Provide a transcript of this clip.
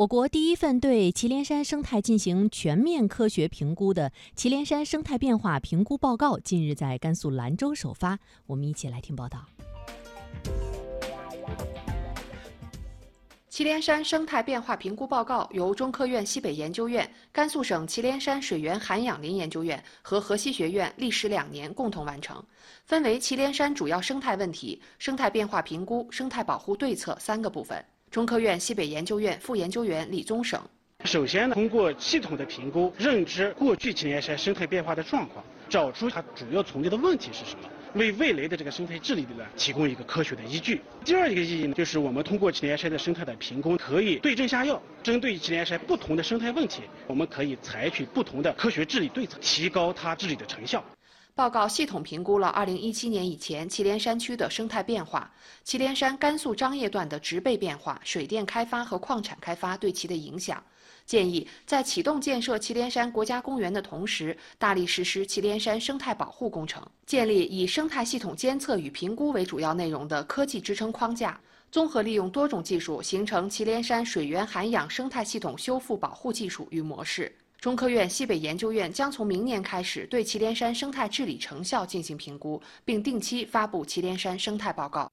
我国第一份对祁连山生态进行全面科学评估的《祁连山生态变化评估报告》近日在甘肃兰州首发。我们一起来听报道。祁连山生态变化评估报告由中科院西北研究院、甘肃省祁连山水源涵养林研究院和河西学院历时两年共同完成，分为祁连山主要生态问题、生态变化评估、生态保护对策三个部分。中科院西北研究院副研究员李宗省，首先呢，通过系统的评估，认知过去祁连山生态变化的状况，找出它主要存在的问题是什么，为未来的这个生态治理的呢提供一个科学的依据。第二一个意义呢，就是我们通过祁连山的生态的评估，可以对症下药，针对祁连山不同的生态问题，我们可以采取不同的科学治理对策，提高它治理的成效。报告系统评估了2017年以前祁连山区的生态变化，祁连山甘肃张掖段的植被变化、水电开发和矿产开发对其的影响，建议在启动建设祁连山国家公园的同时，大力实施祁连山生态保护工程，建立以生态系统监测与评估为主要内容的科技支撑框架，综合利用多种技术，形成祁连山水源涵养生态系统修复保护技术与模式。中科院西北研究院将从明年开始对祁连山生态治理成效进行评估，并定期发布祁连山生态报告。